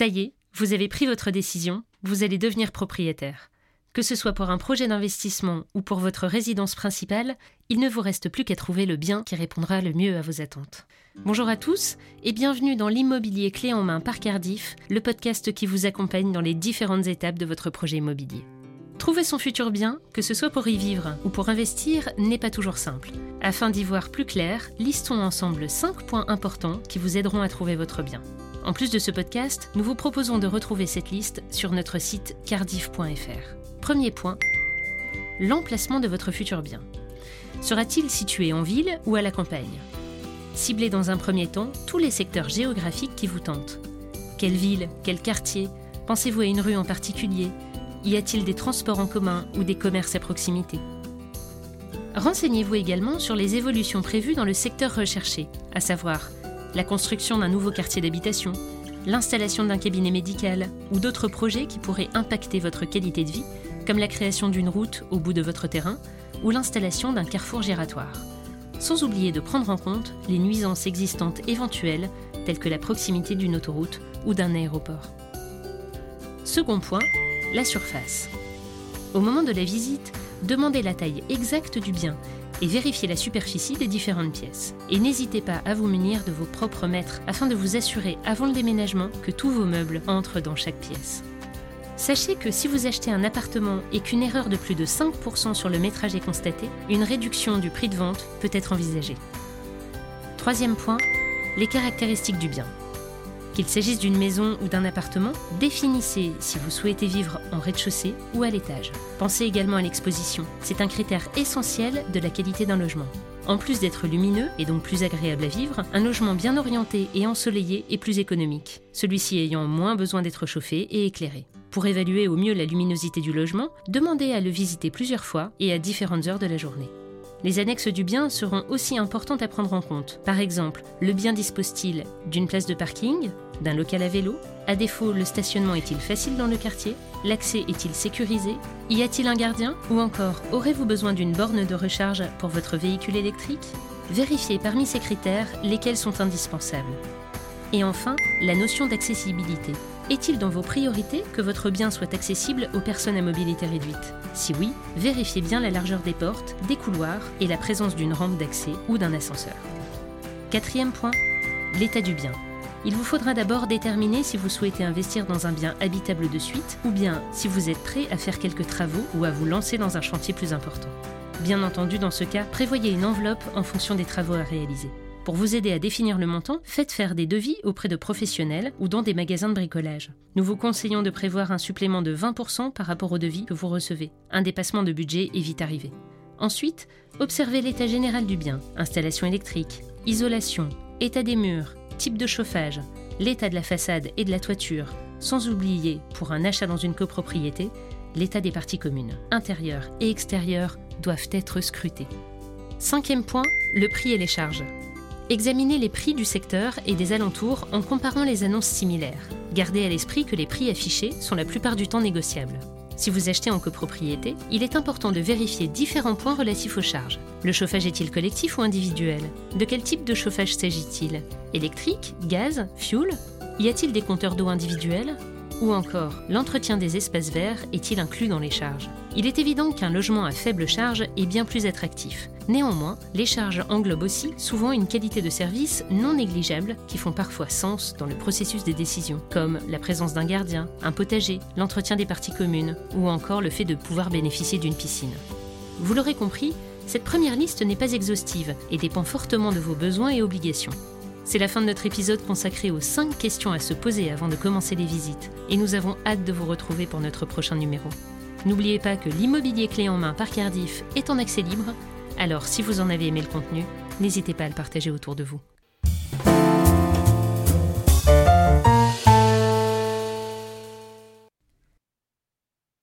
Ça y est, vous avez pris votre décision, vous allez devenir propriétaire. Que ce soit pour un projet d'investissement ou pour votre résidence principale, il ne vous reste plus qu'à trouver le bien qui répondra le mieux à vos attentes. Bonjour à tous et bienvenue dans l'immobilier clé en main par Cardiff, le podcast qui vous accompagne dans les différentes étapes de votre projet immobilier. Trouver son futur bien, que ce soit pour y vivre ou pour investir, n'est pas toujours simple. Afin d'y voir plus clair, listons ensemble 5 points importants qui vous aideront à trouver votre bien. En plus de ce podcast, nous vous proposons de retrouver cette liste sur notre site cardiff.fr. Premier point, l'emplacement de votre futur bien. Sera-t-il situé en ville ou à la campagne? Ciblez dans un premier temps tous les secteurs géographiques qui vous tentent. Quelle ville Quel quartier? Pensez-vous à une rue en particulier? Y a-t-il des transports en commun ou des commerces à proximité? Renseignez-vous également sur les évolutions prévues dans le secteur recherché, à savoir la construction d'un nouveau quartier d'habitation, l'installation d'un cabinet médical ou d'autres projets qui pourraient impacter votre qualité de vie comme la création d'une route au bout de votre terrain ou l'installation d'un carrefour giratoire. Sans oublier de prendre en compte les nuisances existantes éventuelles telles que la proximité d'une autoroute ou d'un aéroport. Second point, la surface. Au moment de la visite, demandez la taille exacte du bien et vérifiez la superficie des différentes pièces. Et n'hésitez pas à vous munir de vos propres mètres afin de vous assurer avant le déménagement que tous vos meubles entrent dans chaque pièce. Sachez que si vous achetez un appartement et qu'une erreur de plus de 5% sur le métrage est constatée, une réduction du prix de vente peut être envisagée. Troisième point, les caractéristiques du bien. Qu'il s'agisse d'une maison ou d'un appartement, définissez si vous souhaitez vivre en rez-de-chaussée ou à l'étage. Pensez également à l'exposition. C'est un critère essentiel de la qualité d'un logement. En plus d'être lumineux et donc plus agréable à vivre, un logement bien orienté et ensoleillé est plus économique, celui-ci ayant moins besoin d'être chauffé et éclairé. Pour évaluer au mieux la luminosité du logement, demandez à le visiter plusieurs fois et à différentes heures de la journée. Les annexes du bien seront aussi importantes à prendre en compte. Par exemple, le bien dispose-t-il d'une place de parking, d'un local à vélo? À défaut, le stationnement est-il facile dans le quartier? L'accès est-il sécurisé? Y a-t-il un gardien? Ou encore, aurez-vous besoin d'une borne de recharge pour votre véhicule électrique? Vérifiez parmi ces critères lesquels sont indispensables. Et enfin, la notion d'accessibilité. Est-il dans vos priorités que votre bien soit accessible aux personnes à mobilité réduite? Si oui, vérifiez bien la largeur des portes, des couloirs et la présence d'une rampe d'accès ou d'un ascenseur. Quatrième point, l'état du bien. Il vous faudra d'abord déterminer si vous souhaitez investir dans un bien habitable de suite ou bien si vous êtes prêt à faire quelques travaux ou à vous lancer dans un chantier plus important. Bien entendu, dans ce cas, prévoyez une enveloppe en fonction des travaux à réaliser. Pour vous aider à définir le montant, faites faire des devis auprès de professionnels ou dans des magasins de bricolage. Nous vous conseillons de prévoir un supplément de 20% par rapport au devis que vous recevez. Un dépassement de budget est vite arrivé. Ensuite, observez l'état général du bien, installation électrique, isolation, état des murs, type de chauffage, l'état de la façade et de la toiture, sans oublier, pour un achat dans une copropriété, l'état des parties communes, intérieures et extérieures, doivent être scrutés. Cinquième point, le prix et les charges. Examinez les prix du secteur et des alentours en comparant les annonces similaires. Gardez à l'esprit que les prix affichés sont la plupart du temps négociables. Si vous achetez en copropriété, il est important de vérifier différents points relatifs aux charges. Le chauffage est-il collectif ou individuel? De quel type de chauffage s'agit-il? Électrique? Gaz? Fuel? Y a-t-il des compteurs d'eau individuels? Ou encore, l'entretien des espaces verts est-il inclus dans les charges? Il est évident qu'un logement à faible charge est bien plus attractif. Néanmoins, les charges englobent aussi souvent une qualité de service non négligeable qui font parfois sens dans le processus des décisions, comme la présence d'un gardien, un potager, l'entretien des parties communes, ou encore le fait de pouvoir bénéficier d'une piscine. Vous l'aurez compris, cette première liste n'est pas exhaustive et dépend fortement de vos besoins et obligations. C'est la fin de notre épisode consacré aux 5 questions à se poser avant de commencer les visites, et nous avons hâte de vous retrouver pour notre prochain numéro. N'oubliez pas que l'immobilier clé en main par Cardiff est en accès libre, alors si vous en avez aimé le contenu, n'hésitez pas à le partager autour de vous.